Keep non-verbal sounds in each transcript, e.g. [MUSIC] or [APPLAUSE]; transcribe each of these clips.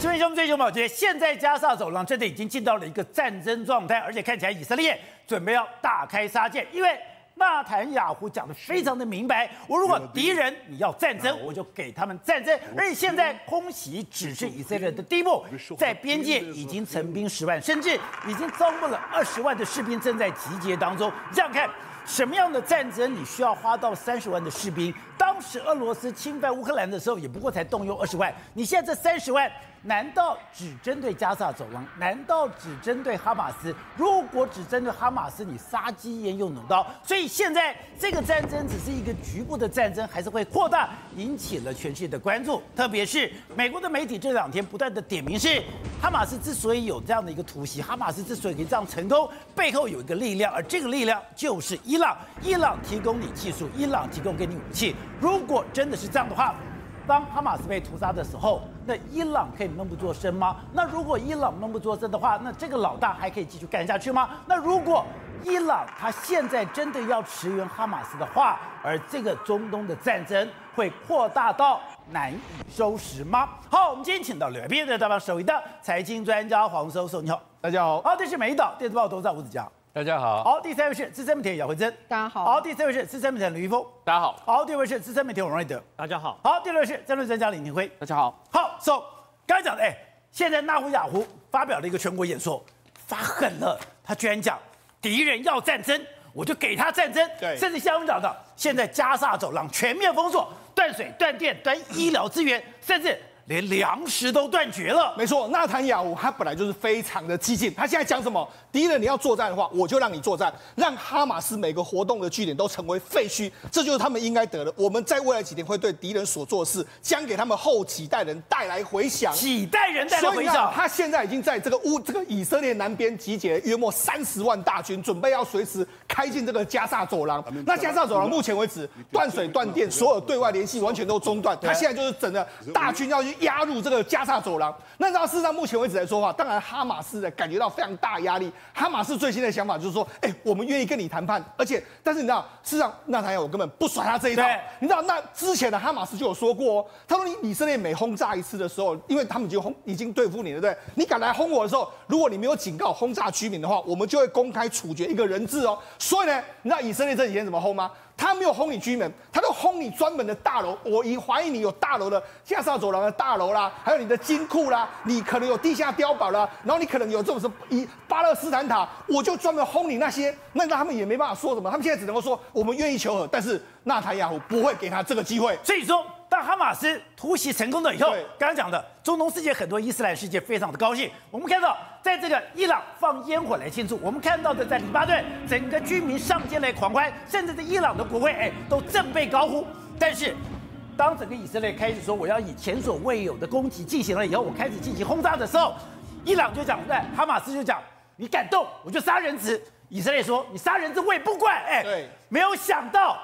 这边兄弟兄们，觉得现在加沙走廊真的已经进到了一个战争状态，而且看起来以色列准备要大开杀戒，因为纳坦雅胡讲的非常的明白，我如果敌人你要战争，我就给他们战争，而且现在空袭只是以色列的第一步，在边界已经成兵十万，甚至已经招募了二十万的士兵正在集结当中。这样看，什么样的战争你需要花到三十万的士兵？当时俄罗斯侵犯乌克兰的时候，也不过才动用二十万，你现在这三十万。难道只针对加萨走廊？难道只针对哈马斯？如果只针对哈马斯，你杀鸡焉用牛刀？所以现在这个战争只是一个局部的战争，还是会扩大，引起了全世界的关注。特别是美国的媒体这两天不断的点名是，哈马斯之所以有这样的一个突袭，哈马斯之所以可以这样成功，背后有一个力量，而这个力量就是伊朗。伊朗提供你技术，伊朗提供给你武器。如果真的是这样的话，当哈马斯被屠杀的时候，那伊朗可以闷不作声吗？那如果伊朗闷不作声的话，那这个老大还可以继续干下去吗？那如果伊朗他现在真的要驰援哈马斯的话，而这个中东的战争会扩大到难以收拾吗？好，我们今天请到两边的大帮手，一的财经专家黄教授，你好，大家好。好，这是美岛电子报董事长吴子嘉。大家好，好，第三位是资深媒体姚慧珍，大家好，好，第四位是资深媒体吕一峰，大家好，好，第五位是资深媒体王瑞德，大家好，好，第六位是战略专家李廷辉，大家好，好，so 刚才讲的，哎，现在纳胡雅胡发表了一个全国演说，发狠了，他居然讲敌人要战争，我就给他战争，对，甚至像我们讲的，现在加沙走廊全面封锁，断水、断电、断医疗资源，甚至。连粮食都断绝了。没错，纳坦雅胡他本来就是非常的激进。他现在讲什么？敌人你要作战的话，我就让你作战，让哈马斯每个活动的据点都成为废墟。这就是他们应该得的。我们在未来几天会对敌人所做的事，将给他们后几代人带来回响。几代人带来回响。他现在已经在这个乌这个以色列南边集结约莫三十万大军，准备要随时开进这个加萨走廊。那加萨走廊目前为止断水断电，所有对外联系完全都中断。他现在就是整个大军要去。压入这个加萨走廊，那到事实上目前为止来说的话，当然哈马斯的感觉到非常大压力。哈马斯最新的想法就是说，哎、欸，我们愿意跟你谈判，而且，但是你知道，事实上纳坦雅胡根本不甩他这一套。你知道，那之前的哈马斯就有说过，哦他说你以色列每轰炸一次的时候，因为他们已经轰已经对付你了，对不对？你敢来轰我的时候，如果你没有警告轰炸居民的话，我们就会公开处决一个人质哦。所以呢，你知道以色列这几天怎么轰吗？他没有轰你居民，他都轰你专门的大楼。我疑怀疑你有大楼的下沙走廊的大楼啦，还有你的金库啦，你可能有地下碉堡啦，然后你可能有这种什么以巴勒斯坦塔，我就专门轰你那些。那他们也没办法说什么，他们现在只能够说我们愿意求和，但是纳塔亚胡不会给他这个机会。所以说。当哈马斯突袭成功了以后，刚刚讲的中东世界很多伊斯兰世界非常的高兴。我们看到，在这个伊朗放烟火来庆祝，我们看到的在黎巴嫩整个居民上街来狂欢，甚至在伊朗的国会哎都振臂高呼。但是，当整个以色列开始说我要以前所未有的攻击进行了以后，我开始进行轰炸的时候，伊朗就讲，对，哈马斯就讲，你敢动我就杀人质。以色列说你杀人质我也不管，哎，对，没有想到。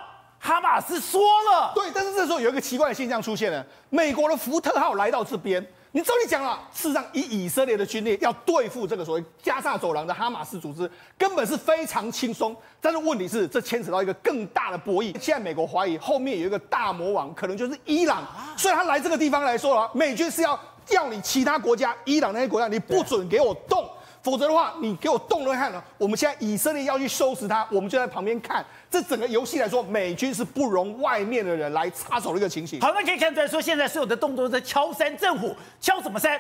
哈马斯说了，对，但是这时候有一个奇怪的现象出现了，美国的福特号来到这边，你照你讲了，事实上以以色列的军力要对付这个所谓加萨走廊的哈马斯组织，根本是非常轻松。但是问题是，这牵扯到一个更大的博弈。现在美国怀疑后面有一个大魔王，可能就是伊朗。所以他来这个地方来说了，美军是要叫你其他国家，伊朗那些国家，你不准给我动。否则的话，你给我动了看了，我们现在以色列要去收拾他，我们就在旁边看。这整个游戏来说，美军是不容外面的人来插手的一个情形。好，那可以看出来说，现在所有的动作都在敲山震虎，敲什么山？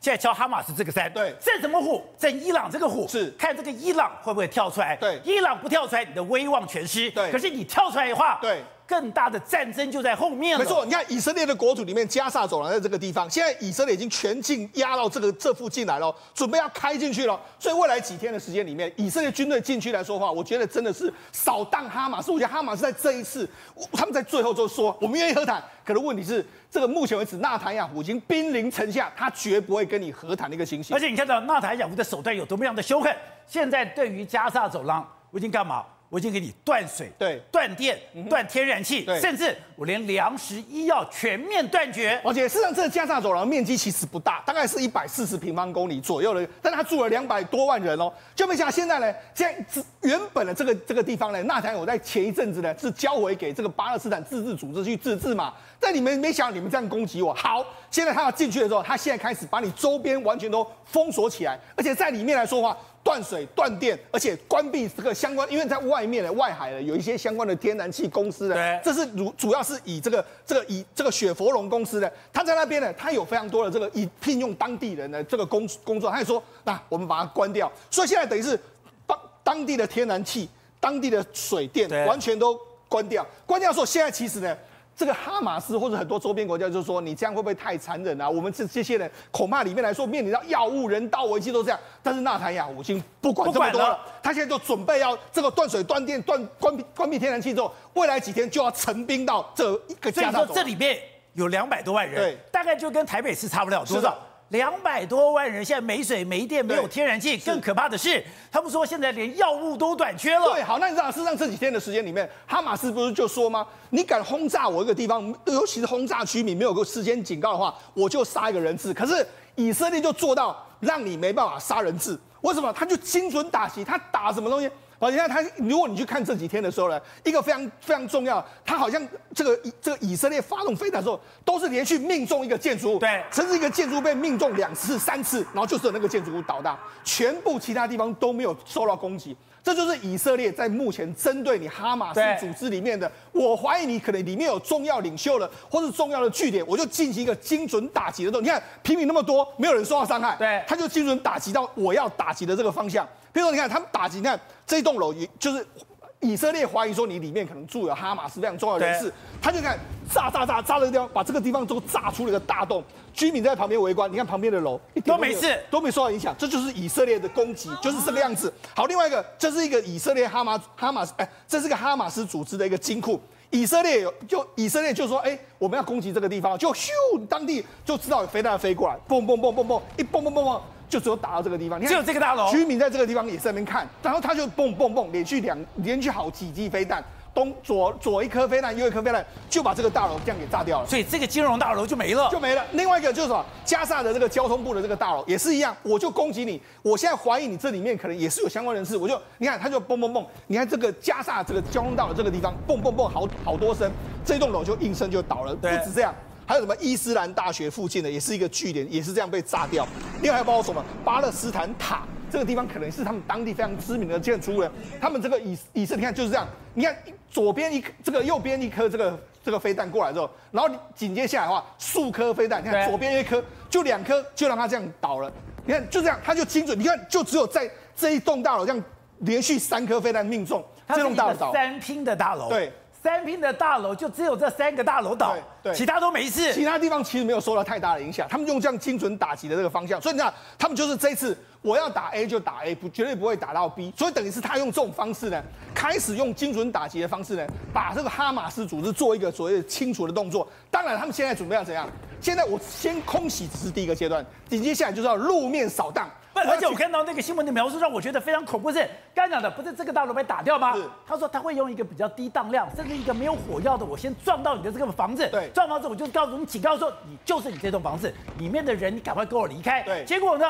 现在敲哈马斯这个山。对，震什么虎？震伊朗这个虎。是，看这个伊朗会不会跳出来？对，伊朗不跳出来，你的威望全失。对，可是你跳出来的话，对。更大的战争就在后面了。没错，你看以色列的国土里面，加萨走廊在这个地方，现在以色列已经全境压到这个这附近来了，准备要开进去了。所以未来几天的时间里面，以色列军队进去来说话，我觉得真的是扫荡哈马斯。我觉得哈马斯在这一次，他们在最后就说我们愿意和谈，可是问题是，这个目前为止，纳坦雅胡已经兵临城下，他绝不会跟你和谈的一个情形。而且你看到纳坦雅胡的手段有多么样的凶狠，现在对于加萨走廊，我已经干嘛？我已经给你断水、对断电、断天然气，甚至我连粮食、医药全面断绝。而且事实上，这个加萨走廊面积其实不大，大概是一百四十平方公里左右的，但是他住了两百多万人哦。就没想到现在呢，现在原本的这个这个地方呢，纳坦有在前一阵子呢是交回给这个巴勒斯坦自治组织去自治嘛。但你们没想到，你们这样攻击我，好，现在他要进去的时候，他现在开始把你周边完全都封锁起来，而且在里面来说的话。断水断电，而且关闭这个相关，因为在外面的外海的有一些相关的天然气公司的，对，这是主主要是以这个这个以这个雪佛龙公司的，他在那边呢，他有非常多的这个以聘用当地人的这个工工作，他也说，那我们把它关掉，所以现在等于是当当地的天然气、当地的水电完全都关掉，关掉的时候，现在其实呢。这个哈马斯或者很多周边国家就说，你这样会不会太残忍啊？我们这这些人恐怕里面来说面临到药物、人道危机都这样。但是纳坦雅胡已经不管这么多了，了他现在就准备要这个断水断电断关闭关闭天然气之后，未来几天就要成兵到这一个加沙。所以说这里面有两百多万人，对，大概就跟台北市差不了多少。两百多万人现在没水没电没有天然气，更可怕的是，他们说现在连药物都短缺了。对，好，那你知道，事实上这几天的时间里面，哈马斯不是就说吗？你敢轰炸我一个地方，尤其是轰炸居民，没有个事先警告的话，我就杀一个人质。可是以色列就做到让你没办法杀人质，为什么？他就精准打击，他打什么东西？好，你看他，如果你去看这几天的时候呢，一个非常非常重要，他好像这个这个以色列发动飞弹的时候，都是连续命中一个建筑物，对，甚至一个建筑物被命中两次、三次，然后就是那个建筑物倒塌，全部其他地方都没有受到攻击。这就是以色列在目前针对你哈马斯组织里面的，我怀疑你可能里面有重要领袖了，或是重要的据点，我就进行一个精准打击的动作。你看平民那么多，没有人受到伤害，对，他就精准打击到我要打击的这个方向。比如说，你看他们打击，你看这一栋楼，也就是以色列怀疑说你里面可能住有哈马斯非常重要的人士，他就看炸炸炸炸的地方，把这个地方都炸出了一个大洞，居民在旁边围观，你看旁边的楼一点都没事，都没受到影响，这就是以色列的攻击，就是这个样子。好，另外一个，这是一个以色列哈马哈马斯，哎，这是个哈马斯组织的一个金库，以色列有就以色列就说，哎，我们要攻击这个地方，就咻，当地就知道有飞弹飞过来，嘣嘣嘣嘣嘣，一嘣嘣嘣嘣。就只有打到这个地方，你看，只有这个大楼，居民在这个地方也在那边看，然后他就蹦蹦蹦，连续两连续好几记飞弹，东左左一颗飞弹，右一颗飞弹，就把这个大楼这样给炸掉了。所以这个金融大楼就没了，就没了。另外一个就是什么，加萨的这个交通部的这个大楼也是一样，我就攻击你，我现在怀疑你这里面可能也是有相关人士，我就你看他就蹦蹦蹦，你看这个加萨这个交通道的这个地方蹦蹦蹦好好多声，这栋楼就应声就倒了，不止这样。还有什么伊斯兰大学附近的也是一个据点，也是这样被炸掉。另外还包括什么巴勒斯坦塔这个地方，可能是他们当地非常知名的建筑物。他们这个以以色列，你看就是这样，你看左边一颗这个，右边一颗这个这个飞弹过来之后，然后紧接下来的话，数颗飞弹，你看左边一颗，就两颗就让它这样倒了。你看就这样，它就精准。你看就只有在这一栋大楼这样连续三颗飞弹命中，这栋大楼。三拼的大楼。对。三拼的大楼就只有这三个大楼倒，对，其他都没事。其他地方其实没有受到太大的影响。他们用这样精准打击的这个方向，所以你看，他们就是这一次我要打 A 就打 A，不绝对不会打到 B。所以等于是他用这种方式呢，开始用精准打击的方式呢，把这个哈马斯组织做一个所谓的清除的动作。当然，他们现在准备要怎样？现在我先空袭只是第一个阶段，紧接下来就是要路面扫荡。而且我看到那个新闻的描述，让我觉得非常恐怖。是刚刚讲的，不是这个大楼被打掉吗？他说他会用一个比较低当量，甚至一个没有火药的，我先撞到你的这个房子。对，撞房子我就告诉你，警告说你就是你这栋房子里面的人，你赶快跟我离开。对，结果呢，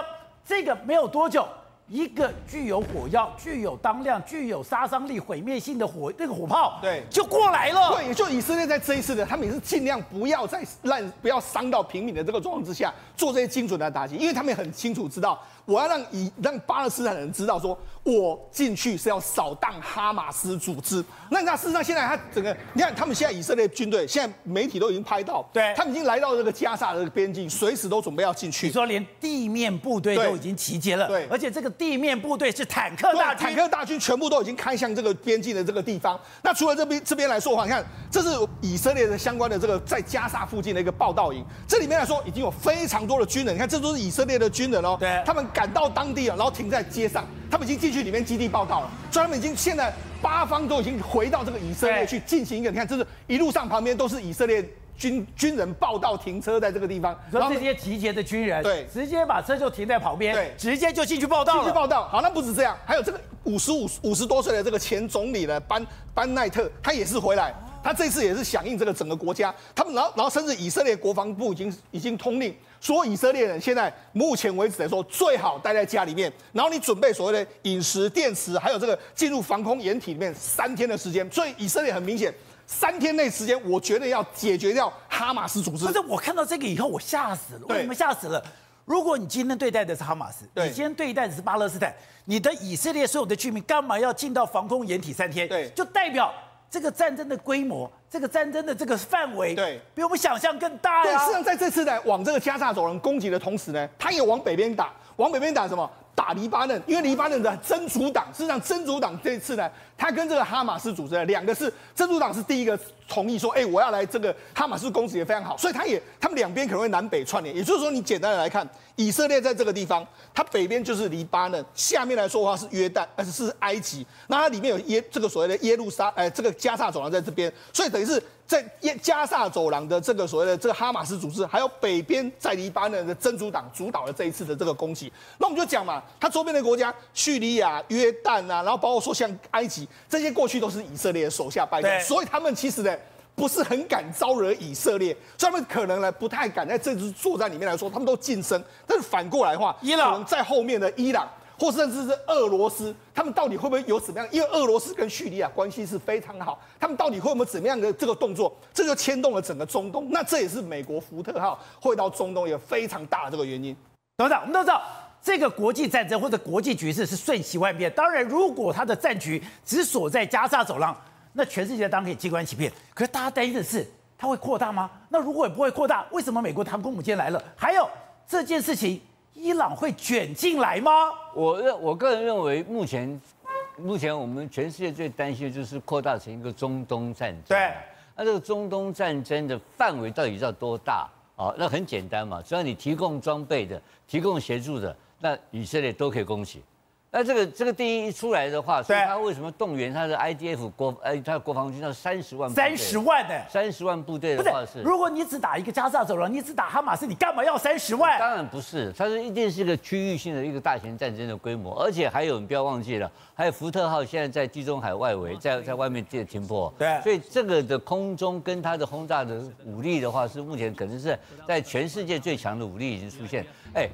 这个没有多久。一个具有火药、具有当量、具有杀伤力、毁灭性的火那个火炮，对，就过来了。对，也就以色列在这一次的，他们也是尽量不要再让不要伤到平民的这个状况之下，做这些精准的打击，因为他们也很清楚知道，我要让以让巴勒斯坦人知道说，我进去是要扫荡哈马斯组织。那那事实上现在他整个，你看他们现在以色列军队，现在媒体都已经拍到，对，他们已经来到这个加沙的边境，随时都准备要进去。你说连地面部队都已经集结了，对，而且这个。地面部队是坦克大军，坦克大军全部都已经开向这个边境的这个地方。那除了这边这边来说的话，你看，这是以色列的相关的这个在加沙附近的一个报道营。这里面来说，已经有非常多的军人。你看，这都是以色列的军人哦。对，他们赶到当地了，然后停在街上，他们已经进去里面基地报道了。所以他们已经现在八方都已经回到这个以色列去进行一个。你看，这是一路上旁边都是以色列军 [LAUGHS] 军人报道停车在这个地方，然后这些集结的军人，对，直接把车就停在旁边，对，直接就进去报道进去报道。好，那不止这样，还有这个五十五五十多岁的这个前总理的，班班奈特，他也是回来。他这次也是响应这个整个国家，他们然后然后甚至以色列国防部已经已经通令说，以色列人现在目前为止来说最好待在家里面，然后你准备所谓的饮食、电池，还有这个进入防空掩体里面三天的时间。所以以色列很明显，三天内时间，我觉得要解决掉哈马斯组织。不是，我看到这个以后我吓死了，为什么吓死了？如果你今天对待的是哈马斯，你今天对待的是巴勒斯坦，你的以色列所有的居民干嘛要进到防空掩体三天？对，就代表。这个战争的规模，这个战争的这个范围，对，比我们想象更大呀。对，实际上在这次呢，往这个加沙走廊攻击的同时呢，他也往北边打，往北边打什么？打黎巴嫩，因为黎巴嫩的真主党，事实上真主党这一次呢，他跟这个哈马斯组织的两个是真主党是第一个同意说，哎，我要来这个哈马斯攻击也非常好，所以他也他们两边可能会南北串联，也就是说，你简单的来看，以色列在这个地方，它北边就是黎巴嫩，下面来说的话是约旦，而且是埃及，那它里面有耶这个所谓的耶路撒，哎，这个加萨走廊在这边，所以等于是。在耶加萨走廊的这个所谓的这个哈马斯组织，还有北边在黎巴嫩的真主党主导了这一次的这个攻击。那我们就讲嘛，它周边的国家叙利亚、约旦啊，然后包括说像埃及这些，过去都是以色列的手下败将，所以他们其实呢不是很敢招惹以色列，所以他们可能呢不太敢在这次作战里面来说，他们都晋升。但是反过来的话，伊朗可能在后面的伊朗。或甚至是俄罗斯，他们到底会不会有怎么样？因为俄罗斯跟叙利亚关系是非常好，他们到底会有没有怎么样的这个动作？这就牵动了整个中东。那这也是美国福特号会到中东一个非常大的这个原因。董事长，我们都知道，这个国际战争或者国际局势是瞬息万变。当然，如果他的战局只锁在加沙走廊，那全世界当然可以静观其变。可是大家担心的是，它会扩大吗？那如果也不会扩大，为什么美国航空母舰来了？还有这件事情。伊朗会卷进来吗？我认我个人认为，目前目前我们全世界最担心的就是扩大成一个中东战争。对，那这个中东战争的范围到底要多大？哦，那很简单嘛，只要你提供装备的、提供协助的，那以色列都可以攻击。那这个这个定义一出来的话，所以他为什么动员他的 IDF 国哎，他的国防军要三十万？三十万呢？三十万部队的话是？如果你只打一个加萨走廊，你只打哈马斯，你干嘛要三十万？当然不是，它是一定是一个区域性的一个大型战争的规模，而且还有你不要忘记了，还有福特号现在在地中海外围，在在外面接停泊。对，所以这个的空中跟它的轰炸的武力的话，是目前可能是在全世界最强的武力已经出现。哎。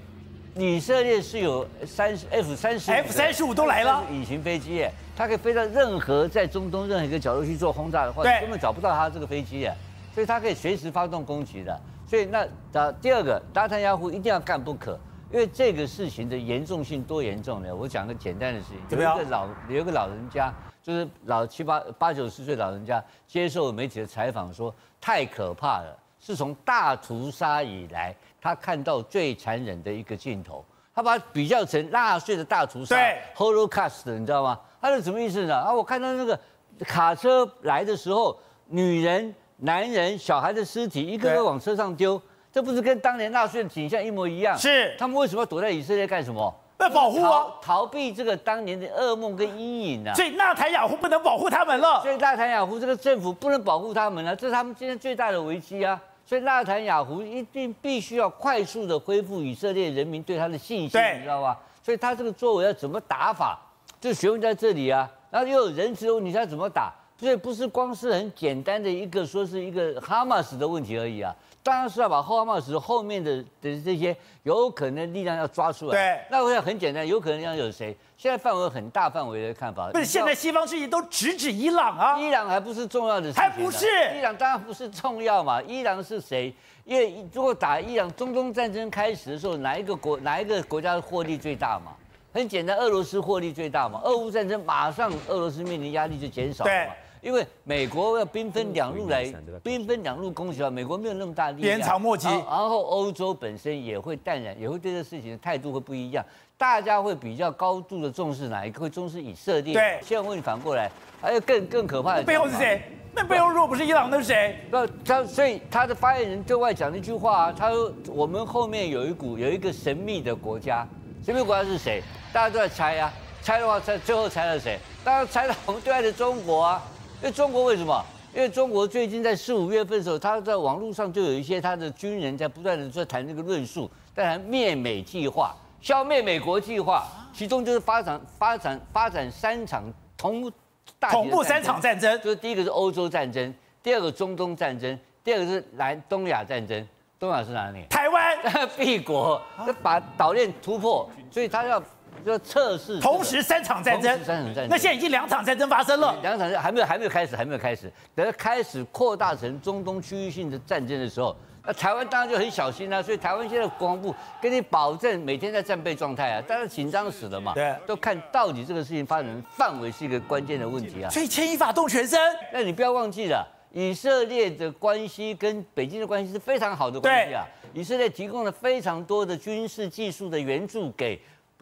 以色列是有三十 F 三十 F 三十五都来了，隐形飞机耶，它可以飞到任何在中东任何一个角落去做轰炸的话，根本找不到它这个飞机耶，所以它可以随时发动攻击的。所以那啊，第二个，达坦雅胡一定要干不可，因为这个事情的严重性多严重呢？我讲个简单的事情，有一个老有一个老人家，就是老七八八九十岁老人家接受媒体的采访说，太可怕了，是从大屠杀以来。他看到最残忍的一个镜头，他把它比较成纳粹的大屠杀，Holocaust，你知道吗？他是什么意思呢？啊，我看到那个卡车来的时候，女人、男人、小孩的尸体一个个往车上丢，这不是跟当年纳粹的景象一模一样？是。他们为什么要躲在以色列干什么？要保护啊，逃避这个当年的噩梦跟阴影啊。所以纳坦雅胡不能保护他们了。所以纳坦雅胡这个政府不能保护他们了，这是他们今天最大的危机啊。所以纳坦雅胡一定必须要快速的恢复以色列人民对他的信心，你知道吧？所以他这个作为要怎么打法，就学问在这里啊。然后又有人质问你，他怎么打？所以不是光是很简单的一个说是一个哈马斯的问题而已啊。当然是要把哈马斯后面的的这些有可能力量要抓出来。对，那我想很简单，有可能要有谁？现在范围很大范围的看法，不是现在西方世界都直指伊朗啊，伊朗还不是重要的事情，还不是伊朗当然不是重要嘛，伊朗是谁？因为如果打伊朗，中东战争开始的时候，哪一个国哪一个国家的获利最大嘛？很简单，俄罗斯获利最大嘛。俄乌战争马上俄罗斯面临压力就减少了嘛，因为美国要兵分两路来，兵分两路攻击啊，美国没有那么大力量，鞭长莫及，然后欧洲本身也会淡然，也会对这事情的态度会不一样。大家会比较高度的重视哪一个？会重视以色列。对，现在问你反过来，还有更更可怕的。背后是谁？那背后如果不是伊朗，那是谁？那他所以他的发言人对外讲了一句话啊，他说我们后面有一股有一个神秘的国家，神秘国家是谁？大家都在猜啊，猜的话猜最后猜到谁？当然猜到我们对岸的中国啊，因为中国为什么？因为中国最近在四五月份的时候，他在网络上就有一些他的军人在不断的在谈这个论述，在谈灭美计划、消灭美国计划，其中就是发展发展发展三场同大同步三场战争，就是第一个是欧洲战争，第二个中东战争，第二个是南东亚战争。东亚是哪里？台湾。[LAUGHS] 帝国就把岛链突破，所以他要就测试同时三场战争。三场战争。那现在已经两场战争发生了。两场战还没有还没有开始，还没有开始。等它开始扩大成中东区域性的战争的时候，那台湾当然就很小心啊。所以台湾现在国防部跟你保证每天在战备状态啊，但是紧张死了嘛。对。都看到底这个事情发展范围是一个关键的问题啊。所以牵一发动全身。那你不要忘记了。以色列的关系跟北京的关系是非常好的关系啊！以色列提供了非常多的军事技术的援助给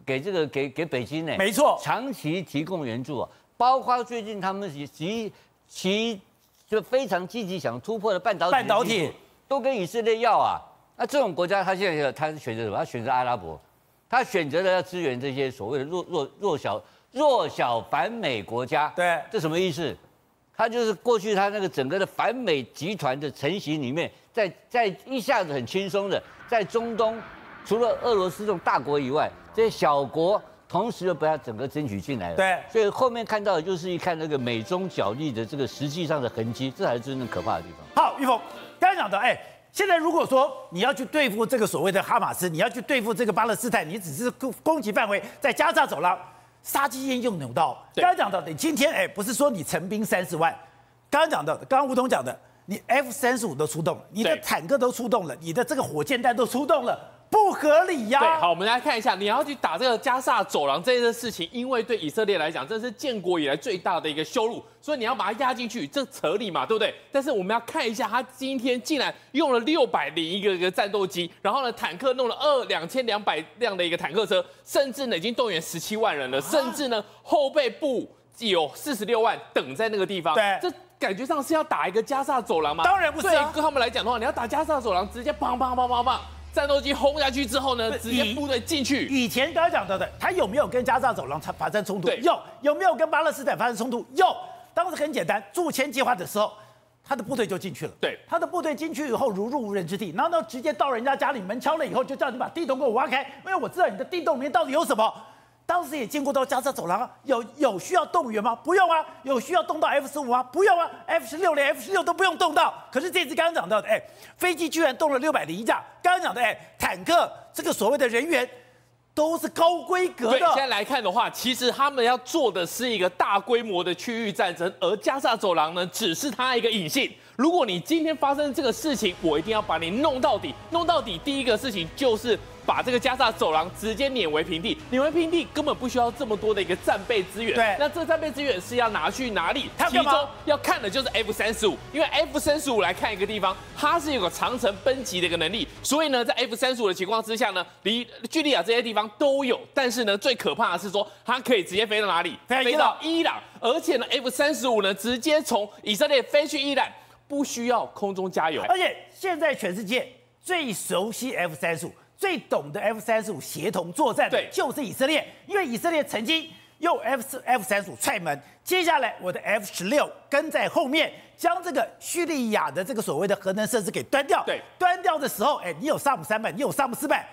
给这个给给北京呢，没错，长期提供援助啊，包括最近他们其其就非常积极想突破的半导体，半导体都跟以色列要啊。那这种国家他现在他是选择什么？他选择阿拉伯，他选择了要支援这些所谓的弱弱弱小弱小反美国家。对，这什么意思？他就是过去他那个整个的反美集团的成型里面，在在一下子很轻松的在中东，除了俄罗斯这种大国以外，这些小国同时又把它整个争取进来了。对，所以后面看到的就是一看那个美中角力的这个实际上的痕迹，这才是真正可怕的地方。好，玉峰刚才讲的，哎，现在如果说你要去对付这个所谓的哈马斯，你要去对付这个巴勒斯坦，你只是攻攻击范围在加沙走廊。杀鸡焉用牛刀？刚刚讲到，你今天哎，不是说你成兵三十万，刚刚讲到的，刚刚吴总讲的，你 F 三十五都出动了，你的坦克都出动了，你的这个火箭弹都出动了。不合理呀、啊！对，好，我们来看一下，你要去打这个加沙走廊这件事情，因为对以色列来讲，这是建国以来最大的一个羞辱，所以你要把它压进去，这合理嘛，对不对？但是我们要看一下，他今天竟然用了六百零一个一个战斗机，然后呢，坦克弄了二两千两百辆的一个坦克车，甚至呢已经动员十七万人了，甚至呢后备部有四十六万等在那个地方。对，这感觉上是要打一个加萨走廊吗？当然不是、啊。对他们来讲的话，你要打加萨走廊，直接砰砰砰砰砰。战斗机轰下去之后呢，直接部队进去。以前刚刚讲到的，他有没有跟加沙走廊发生冲突？有。有没有跟巴勒斯坦发生冲突？有。当时很简单，驻签计划的时候，他的部队就进去了。对，他的部队进去以后如入无人之地，然后呢，直接到人家家里门敲了以后，就叫你把地洞给我挖开，因为我知道你的地洞里面到底有什么。当时也见过到加沙走廊啊，有有需要动员吗？不用啊，有需要动到 F 十五吗？不用啊，F 十六连 F 十六都不用动到。可是这次刚刚讲到的，哎，飞机居然动了六百零一架。刚刚讲的，哎，坦克这个所谓的人员都是高规格的。现在来看的话，其实他们要做的是一个大规模的区域战争，而加沙走廊呢，只是它一个引线。如果你今天发生这个事情，我一定要把你弄到底，弄到底。第一个事情就是。把这个加沙走廊直接碾为平地，碾为平地根本不需要这么多的一个战备资源。对，那这战备资源是要拿去哪里？其中要看的就是 F 三十五，因为 F 三十五来看一个地方，它是有个长城奔袭的一个能力，所以呢，在 F 三十五的情况之下呢，离叙利亚这些地方都有。但是呢，最可怕的是说，它可以直接飞到哪里？飞到伊朗，而且呢，F 三十五呢，直接从以色列飞去伊朗，不需要空中加油。而且现在全世界最熟悉 F 三十五。最懂得 F 三十五协同作战的就是以色列，因为以色列曾经用 F 四 F 三十五踹门，接下来我的 F 十六跟在后面，将这个叙利亚的这个所谓的核能设施给端掉。对，端掉的时候，哎，你有萨姆三百，你有萨姆四百，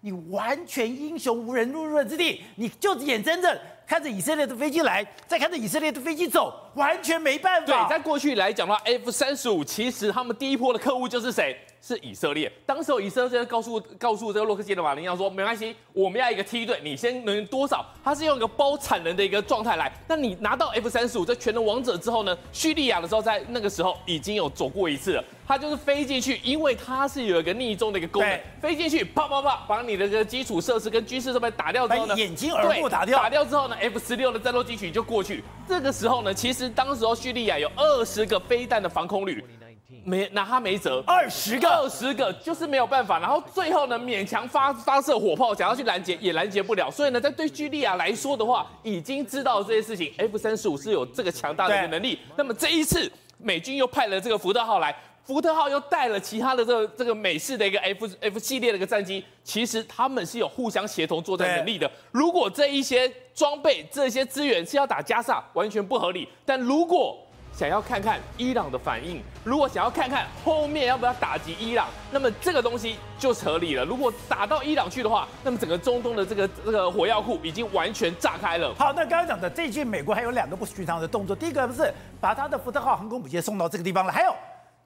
你完全英雄无人入润之地，你就眼睁睁看着以色列的飞机来，再看着以色列的飞机走，完全没办法。对，在过去来讲的话，F 三十五其实他们第一波的客户就是谁？是以色列，当时以色列告诉告诉这个洛克希德马林要说，没关系，我们要一个梯队，你先能多少？他是用一个包产能的一个状态来。那你拿到 F 三十五这全能王者之后呢？叙利亚的时候在那个时候已经有走过一次了，他就是飞进去，因为它是有一个逆中的一个功能，飞进去啪啪啪把你的这个基础设施跟军事设备打掉之后呢，眼睛耳目打掉，打掉之后呢，F 十六的战斗机群就过去。这个时候呢，其实当时候叙利亚有二十个飞弹的防空旅。没拿他没辙，二十个，二十个就是没有办法。然后最后呢，勉强发发射火炮，想要去拦截也拦截不了。所以呢，在对叙利亚来说的话，已经知道这些事情，F 三十五是有这个强大的一个能力。那么这一次，美军又派了这个福特号来，福特号又带了其他的这个这个美式的一个 F F 系列的一个战机，其实他们是有互相协同作战能力的。如果这一些装备、这些资源是要打加萨，完全不合理。但如果想要看看伊朗的反应，如果想要看看后面要不要打击伊朗，那么这个东西就合理了。如果打到伊朗去的话，那么整个中东的这个这个火药库已经完全炸开了。好，那刚刚讲的这句，美国还有两个不寻常的动作，第一个不是把他的福特号航空母舰送到这个地方了，还有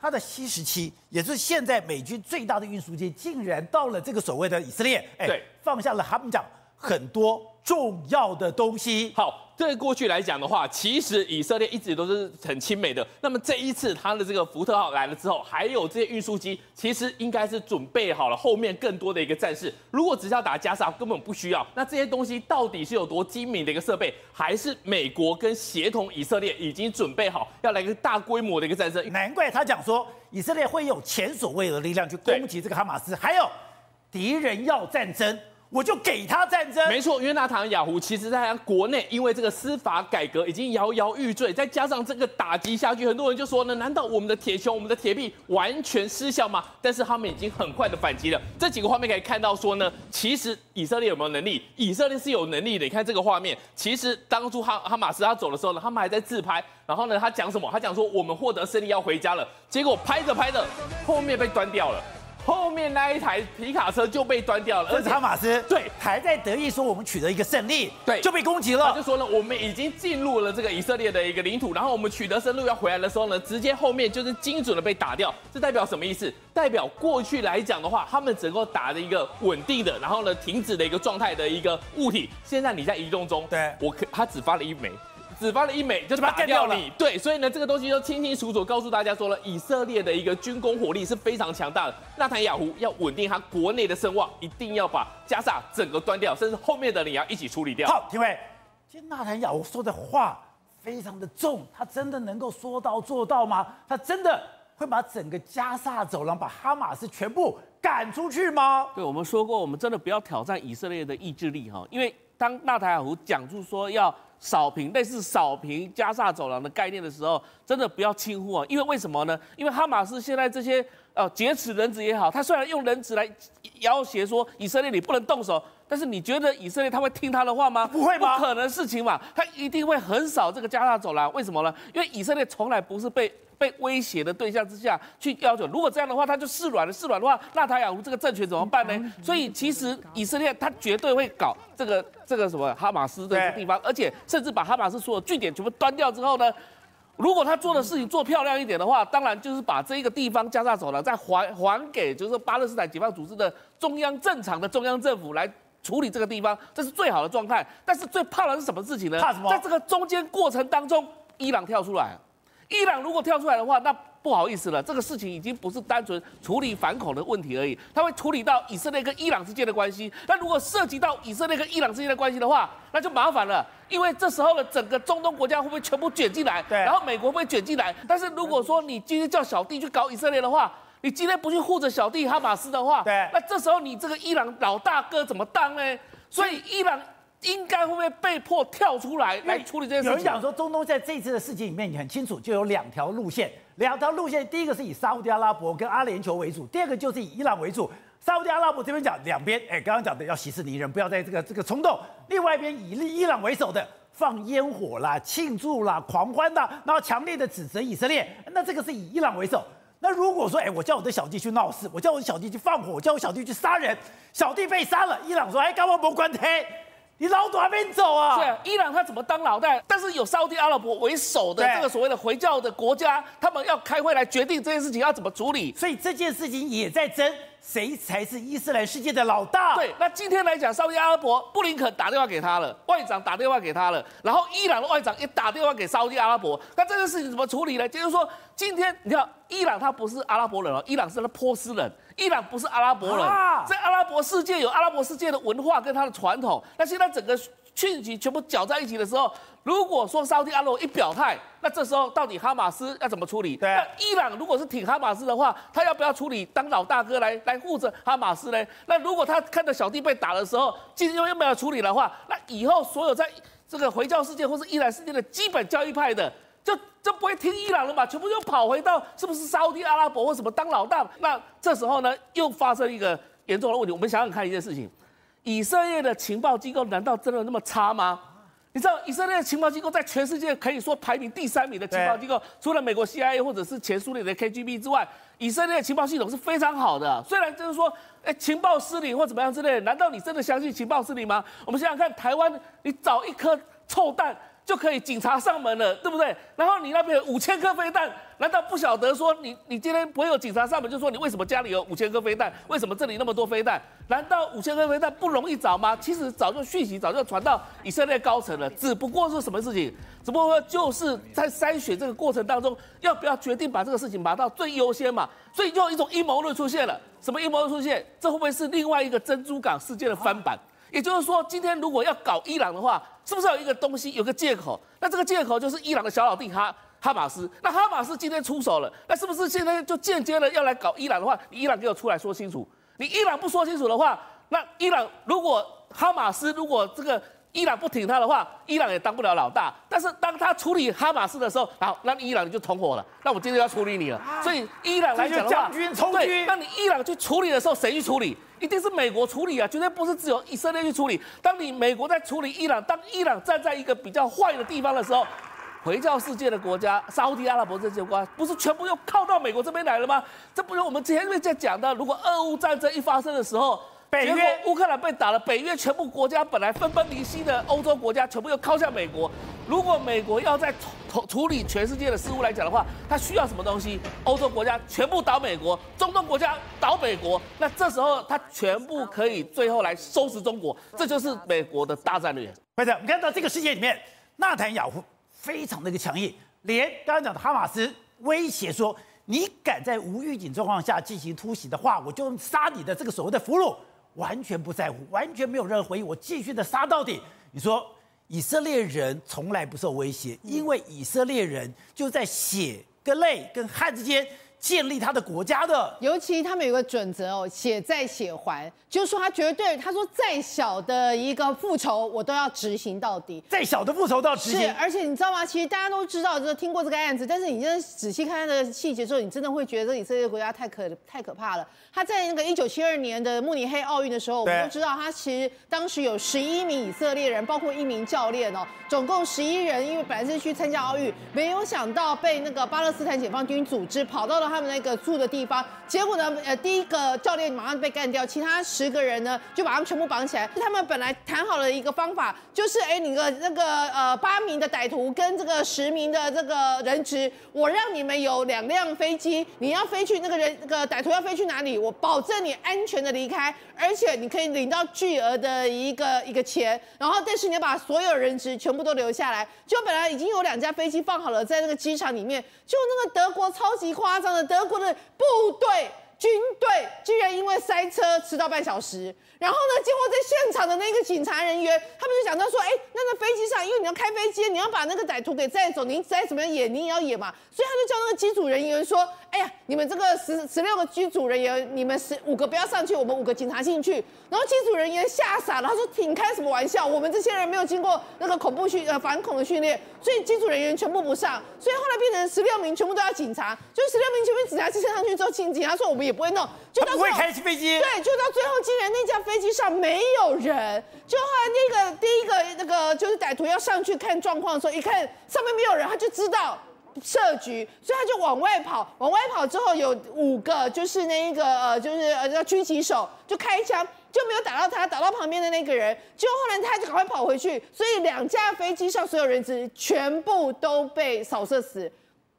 他的 C 十七，也是现在美军最大的运输机，竟然到了这个所谓的以色列，哎，对，放下了他们讲很多重要的东西。好。对过去来讲的话，其实以色列一直都是很亲美的。那么这一次他的这个福特号来了之后，还有这些运输机，其实应该是准备好了后面更多的一个战事。如果只是要打加沙，根本不需要。那这些东西到底是有多精明的一个设备，还是美国跟协同以色列已经准备好要来一个大规模的一个战争？难怪他讲说以色列会有前所未有的力量去攻击这个哈马斯，还有敌人要战争。我就给他战争，没错，因为纳坦雅胡其实在国内，因为这个司法改革已经摇摇欲坠，再加上这个打击下去，很多人就说呢，难道我们的铁球、我们的铁壁完全失效吗？但是他们已经很快的反击了。这几个画面可以看到说呢，其实以色列有没有能力？以色列是有能力的。你看这个画面，其实当初哈哈马斯他走的时候呢，他们还在自拍，然后呢，他讲什么？他讲说我们获得胜利要回家了，结果拍着拍着，后面被端掉了。后面那一台皮卡车就被端掉了，而且哈马斯对还在得意说我们取得一个胜利，对就被攻击了。他就说呢，我们已经进入了这个以色列的一个领土，然后我们取得胜利要回来的时候呢，直接后面就是精准的被打掉。这代表什么意思？代表过去来讲的话，他们只能够打的一个稳定的，然后呢停止的一个状态的一个物体。现在你在移动中，对我可他只发了一枚。只发了一枚，就把它干掉你。对，所以呢，这个东西就清清楚楚告诉大家说了，以色列的一个军工火力是非常强大的。纳坦雅胡要稳定他国内的声望，一定要把加萨整个端掉，甚至后面的人也要一起处理掉。好，廷伟，今天纳坦雅胡说的话非常的重，他真的能够说到做到吗？他真的会把整个加萨走廊，把哈马斯全部赶出去吗？对，我们说过，我们真的不要挑战以色列的意志力哈，因为当纳塔雅胡讲出说要。扫平类似扫平加萨走廊的概念的时候，真的不要轻忽啊！因为为什么呢？因为哈马斯现在这些呃劫持人质也好，他虽然用人质来要挟说以色列你不能动手，但是你觉得以色列他会听他的话吗？不会吗？不可能事情嘛，他一定会横扫这个加萨走廊。为什么呢？因为以色列从来不是被。被威胁的对象之下去要求，如果这样的话，他就示软了。示软的话，纳塔雅胡这个政权怎么办呢？所以其实以色列他绝对会搞这个这个什么哈马斯这个地方，而且甚至把哈马斯所有据点全部端掉之后呢，如果他做的事情做漂亮一点的话，当然就是把这一个地方加萨走廊再还还给就是巴勒斯坦解放组织的中央正常的中央政府来处理这个地方，这是最好的状态。但是最怕的是什么事情呢？怕什么？在这个中间过程当中，伊朗跳出来。伊朗如果跳出来的话，那不好意思了，这个事情已经不是单纯处理反恐的问题而已，它会处理到以色列跟伊朗之间的关系。那如果涉及到以色列跟伊朗之间的关系的话，那就麻烦了，因为这时候的整个中东国家会不会全部卷进来？对。然后美国会不会卷进来？但是如果说你今天叫小弟去搞以色列的话，你今天不去护着小弟哈马斯的话，对。那这时候你这个伊朗老大哥怎么当呢？所以伊朗。应该会不会被迫跳出来来处理这件事情？有人讲说，中东在这次的事情里面，你很清楚，就有两条路线。两条路线，第一个是以沙乌地阿拉伯跟阿联酋为主，第二个就是以伊朗为主。沙乌地阿拉伯这边讲两边，哎，刚刚讲的要息事宁人，不要在这个这个冲动。另外一边以伊朗为首的放烟火啦、庆祝啦、狂欢啦，然后强烈的指责以色列。那这个是以伊朗为首。那如果说，哎，我叫我的小弟去闹事，我叫我的小弟去放火，我叫我小弟去杀人，小弟被杀了，伊朗说，哎，干嘛不关黑？你老祖还没走啊？对啊，伊朗他怎么当老大？但是有沙乌地阿拉伯为首的这个所谓的回教的国家，他们要开会来决定这件事情要怎么处理。所以这件事情也在争谁才是伊斯兰世界的老大。对，那今天来讲，沙乌地阿拉伯布林肯打电话给他了，外长打电话给他了，然后伊朗的外长也打电话给沙乌地阿拉伯。那这件事情怎么处理呢？就是说，今天你看，伊朗他不是阿拉伯人哦，伊朗是那波斯人。伊朗不是阿拉伯人，在阿拉伯世界有阿拉伯世界的文化跟他的传统。那现在整个讯息全部搅在一起的时候，如果说沙乌地阿拉伯一表态，那这时候到底哈马斯要怎么处理？对。那伊朗如果是挺哈马斯的话，他要不要处理当老大哥来来护着哈马斯呢？那如果他看到小弟被打的时候，今天又没有处理的话，那以后所有在这个回教世界或是伊朗世界的基本教义派的。就就不会听伊朗了嘛，全部又跑回到是不是沙乌地阿拉伯或什么当老大？那这时候呢，又发生一个严重的问题。我们想想看一件事情：以色列的情报机构难道真的那么差吗？你知道以色列的情报机构在全世界可以说排名第三名的情报机构，除了美国 CIA 或者是前苏联的 KGB 之外，以色列的情报系统是非常好的。虽然就是说，哎，情报失灵或怎么样之类的，难道你真的相信情报失灵吗？我们想想看，台湾你找一颗臭蛋。就可以警察上门了，对不对？然后你那边有五千颗飞弹，难道不晓得说你你今天不会有警察上门，就说你为什么家里有五千颗飞弹？为什么这里那么多飞弹？难道五千颗飞弹不容易找吗？其实早就讯息早就传到以色列高层了，只不过是什么事情？只不过就是在筛选这个过程当中，要不要决定把这个事情拿到最优先嘛？所以就有一种阴谋论出现了。什么阴谋论出现？这会不会是另外一个珍珠港事件的翻版？也就是说，今天如果要搞伊朗的话，是不是有一个东西，有个借口？那这个借口就是伊朗的小老弟哈哈马斯。那哈马斯今天出手了，那是不是现在就间接的要来搞伊朗的话？你伊朗给我出来说清楚。你伊朗不说清楚的话，那伊朗如果哈马斯如果这个伊朗不挺他的话，伊朗也当不了老大。但是当他处理哈马斯的时候，好，那伊朗就同伙了。那我今天要处理你了。所以伊朗来讲的话。对，那你伊朗去处理的时候，谁去处理？一定是美国处理啊，绝对不是只有以色列去处理。当你美国在处理伊朗，当伊朗站在一个比较坏的地方的时候，回教世界的国家，沙乌地阿拉伯这些国家，不是全部又靠到美国这边来了吗？这不是我们前面在讲的，如果俄乌战争一发生的时候，北约乌克兰被打了，北约全部国家本来分崩离析的欧洲国家，全部又靠向美国。如果美国要在处处理全世界的事务来讲的话，它需要什么东西？欧洲国家全部倒美国，中东国家倒美国，那这时候它全部可以最后来收拾中国，这就是美国的大战略。或者我们看到这个世界里面，纳坦雅胡非常的一个强硬，连刚刚讲的哈马斯威胁说，你敢在无预警状况下进行突袭的话，我就杀你的这个所谓的俘虏，完全不在乎，完全没有任何回应，我继续的杀到底。你说？以色列人从来不受威胁，因为以色列人就在血跟泪跟汗之间。建立他的国家的，尤其他们有个准则哦，血债血还，就是说他绝对，他说再小的一个复仇，我都要执行到底。再小的复仇都要执行。是，而且你知道吗？其实大家都知道，就是听过这个案子，但是你真的仔细看他的细节之后，你真的会觉得这以色列国家太可太可怕了。他在那个一九七二年的慕尼黑奥运的时候，我们都知道，他其实当时有十一名以色列人，包括一名教练哦，总共十一人，因为本来是去参加奥运，没有想到被那个巴勒斯坦解放军组织跑到了。他们那个住的地方，结果呢，呃，第一个教练马上被干掉，其他十个人呢，就把他们全部绑起来。他们本来谈好了一个方法，就是，哎，你个那个呃八名的歹徒跟这个十名的这个人质，我让你们有两辆飞机，你要飞去那个人那个歹徒要飞去哪里，我保证你安全的离开，而且你可以领到巨额的一个一个钱，然后但是你要把所有人质全部都留下来。就本来已经有两架飞机放好了在那个机场里面，就那个德国超级夸张的。德国的部队、军队居然因为塞车迟到半小时，然后呢，结果在现场的那个警察人员，他们就讲到说，哎，那个飞机上，因为你要开飞机，你要把那个歹徒给载走，你再怎么样演，你也要演嘛，所以他就叫那个机组人员说。哎呀，你们这个十十六个机组人员，你们十五个不要上去，我们五个警察进去。然后机组人员吓傻了，他说：“挺开什么玩笑？我们这些人没有经过那个恐怖训呃反恐的训练，所以机组人员全部不上。所以后来变成十六名全部都要警察，就十六名全部警察先上去之后，警警察说我们也不会弄，就到不会开飞机。对，就到最后竟然那架飞机上没有人。就后来那个第一个那个就是歹徒要上去看状况的时候，一看上面没有人，他就知道。”设局，所以他就往外跑，往外跑之后有五个，就是那一个呃，就是呃叫狙击手，就开枪，就没有打到他，打到旁边的那个人，就后来他就赶快跑回去，所以两架飞机上所有人质全部都被扫射死。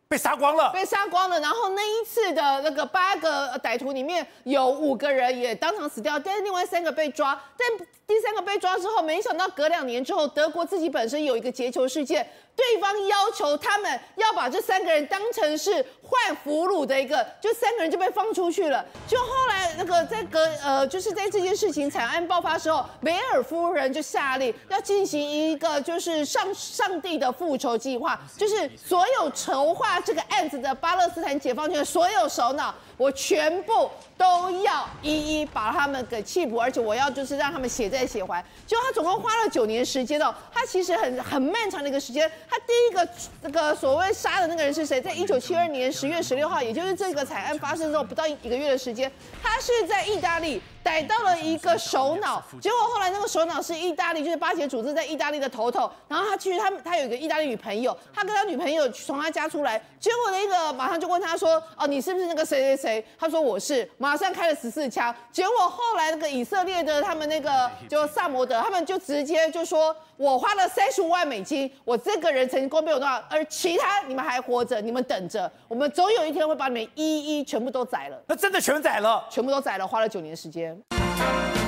被杀光了，被杀光了。然后那一次的那个八个歹徒里面有五个人也当场死掉，但是另外三个被抓。但第三个被抓之后，没想到隔两年之后，德国自己本身有一个劫囚事件，对方要求他们要把这三个人当成是换俘虏的一个，就三个人就被放出去了。就后来那个在隔呃，就是在这件事情惨案爆发时候，梅尔夫人就下令要进行一个就是上上帝的复仇计划，就是所有筹划。这个案子的巴勒斯坦解放军所有首脑，我全部都要一一把他们给弃捕，而且我要就是让他们血债血还。就他总共花了九年时间哦，他其实很很漫长的一个时间。他第一个那个所谓杀的那个人是谁？在一九七二年十月十六号，也就是这个惨案发生之后不到一个月的时间，他是在意大利逮到了一个首脑，结果后来那个首脑是意大利，就是巴结组织在意大利的头头。然后他其实他他有一个意大利女朋友，他跟他女朋友从他家出来，结果那个马上就问他说：“哦，你是不是那个谁谁谁？”他说：“我是。”马上开了十四枪。结果后来那个以色列的他们那个就萨摩德，他们就直接就说：“我花了三十五万美金，我这个人曾经被我多少，而其他你们还活着，你们等着，我们总有一天会把你们一一全部都宰了。”那真的全宰了，全部都宰了，花了九年时间。Bye.